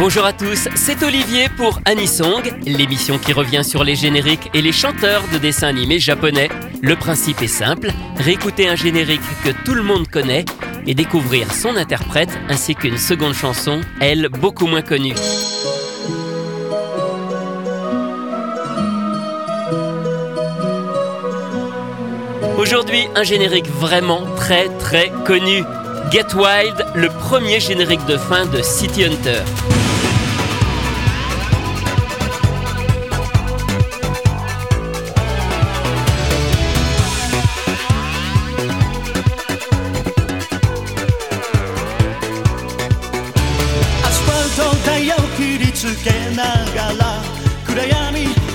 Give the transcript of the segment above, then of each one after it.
Bonjour à tous, c'est Olivier pour Anisong, l'émission qui revient sur les génériques et les chanteurs de dessins animés japonais. Le principe est simple, réécouter un générique que tout le monde connaît et découvrir son interprète ainsi qu'une seconde chanson, elle beaucoup moins connue. Aujourd'hui, un générique vraiment très très connu. Get Wild, le premier générique de fin de City Hunter.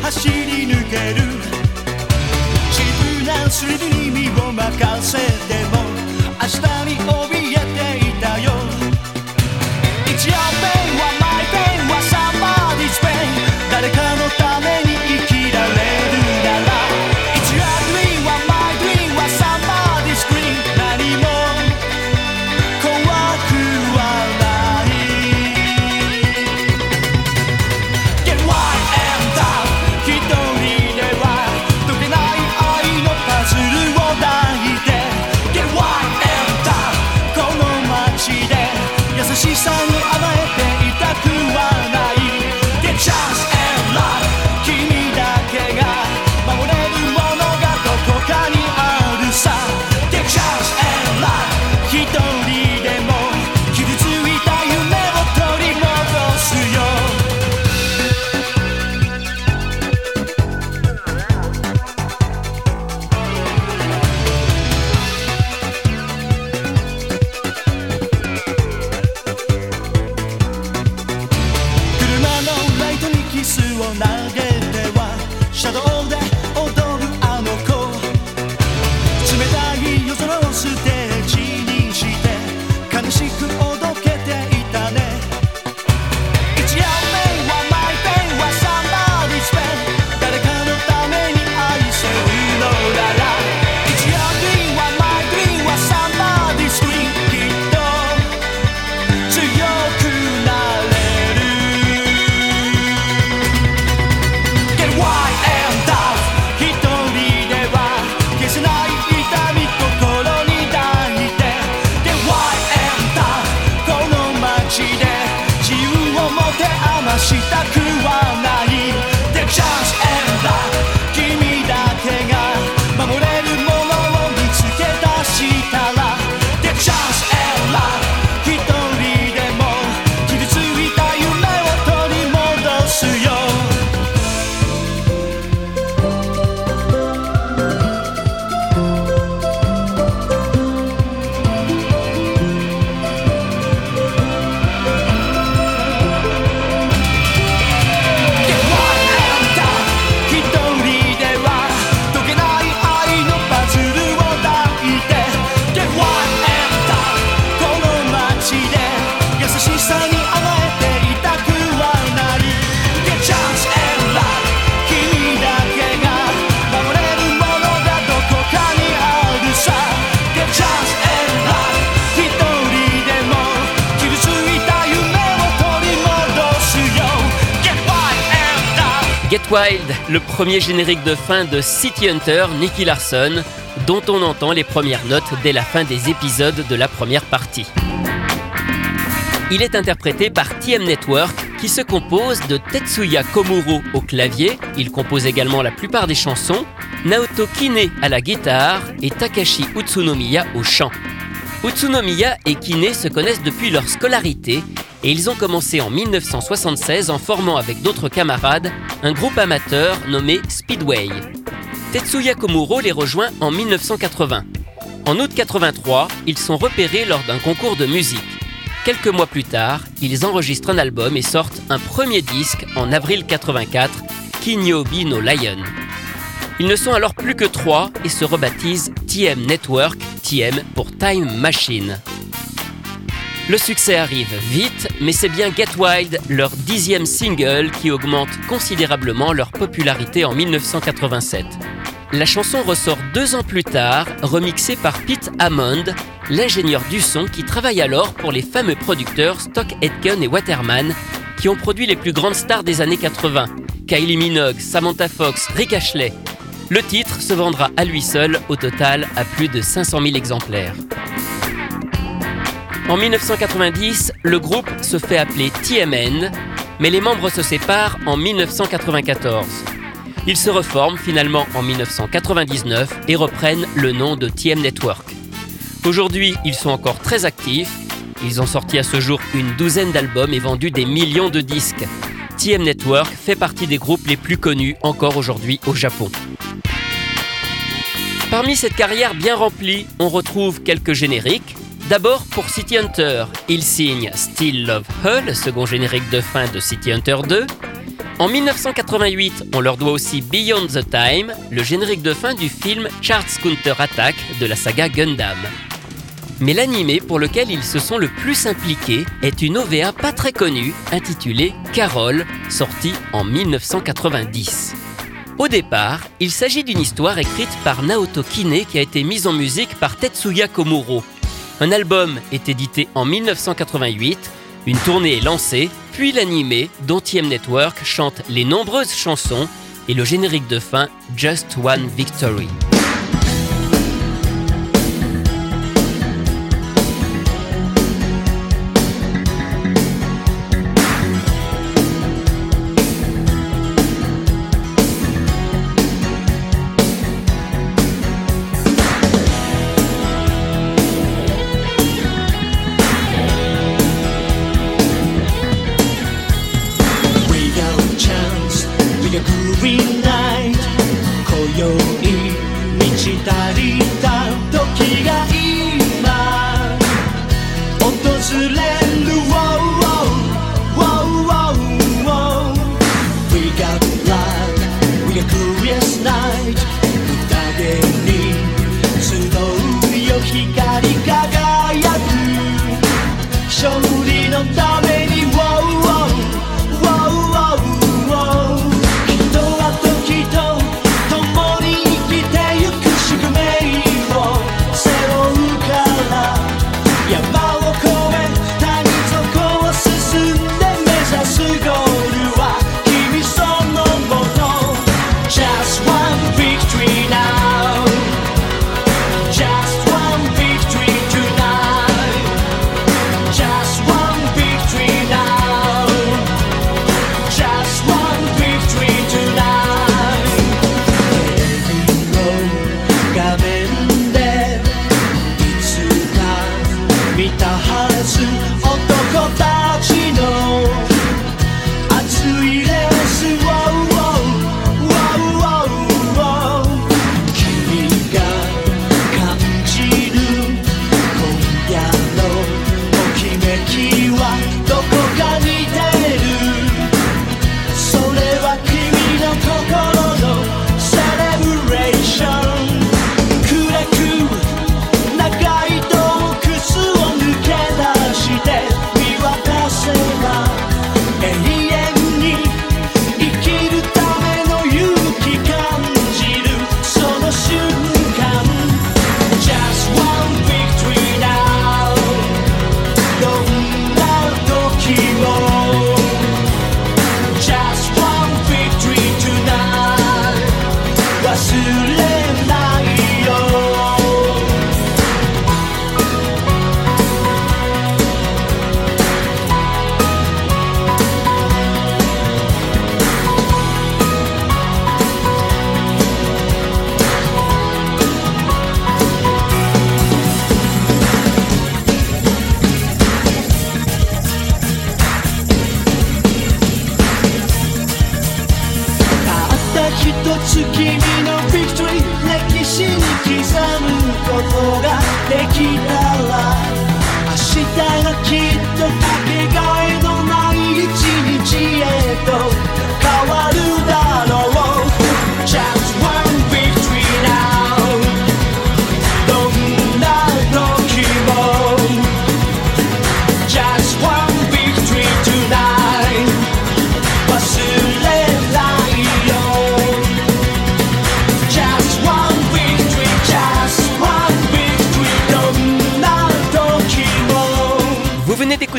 走り抜ける。自分なすリに身を任せても明日に帯び Wild, le premier générique de fin de City Hunter, Nicky Larson, dont on entend les premières notes dès la fin des épisodes de la première partie. Il est interprété par TM Network, qui se compose de Tetsuya Komuro au clavier, il compose également la plupart des chansons, Naoto Kine à la guitare et Takashi Utsunomiya au chant. Utsunomiya et Kine se connaissent depuis leur scolarité et ils ont commencé en 1976 en formant avec d'autres camarades un groupe amateur nommé Speedway. Tetsuya Komuro les rejoint en 1980. En août 83, ils sont repérés lors d'un concours de musique. Quelques mois plus tard, ils enregistrent un album et sortent un premier disque en avril 84, Kinyobi no Lion. Ils ne sont alors plus que trois et se rebaptisent TM Network, Pour Time Machine. Le succès arrive vite, mais c'est bien Get Wild, leur dixième single, qui augmente considérablement leur popularité en 1987. La chanson ressort deux ans plus tard, remixée par Pete Hammond, l'ingénieur du son qui travaille alors pour les fameux producteurs Stock Aitken et Waterman, qui ont produit les plus grandes stars des années 80, Kylie Minogue, Samantha Fox, Rick Ashley. Le titre se vendra à lui seul au total à plus de 500 000 exemplaires. En 1990, le groupe se fait appeler TMN, mais les membres se séparent en 1994. Ils se reforment finalement en 1999 et reprennent le nom de TM Network. Aujourd'hui, ils sont encore très actifs. Ils ont sorti à ce jour une douzaine d'albums et vendu des millions de disques. TM Network fait partie des groupes les plus connus encore aujourd'hui au Japon. Parmi cette carrière bien remplie, on retrouve quelques génériques. D'abord pour City Hunter, il signe Still Love Her, le second générique de fin de City Hunter 2. En 1988, on leur doit aussi Beyond the Time, le générique de fin du film Charles Counter Attack de la saga Gundam. Mais l'animé pour lequel ils se sont le plus impliqués est une OVA pas très connue intitulée Carol, sortie en 1990. Au départ, il s'agit d'une histoire écrite par Naoto Kine qui a été mise en musique par Tetsuya Komuro. Un album est édité en 1988, une tournée est lancée, puis l'animé, dont TM Network chante les nombreuses chansons et le générique de fin Just One Victory. Pulino da many wow 君に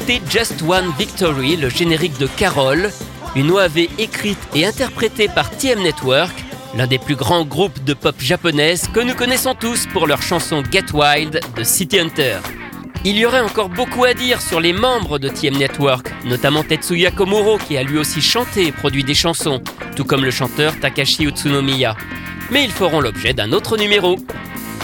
Just One Victory, le générique de Carol, une OAV écrite et interprétée par TM Network, l'un des plus grands groupes de pop japonaise que nous connaissons tous pour leur chanson Get Wild de City Hunter. Il y aurait encore beaucoup à dire sur les membres de TM Network, notamment Tetsuya Komuro qui a lui aussi chanté et produit des chansons, tout comme le chanteur Takashi Utsunomiya. Mais ils feront l'objet d'un autre numéro.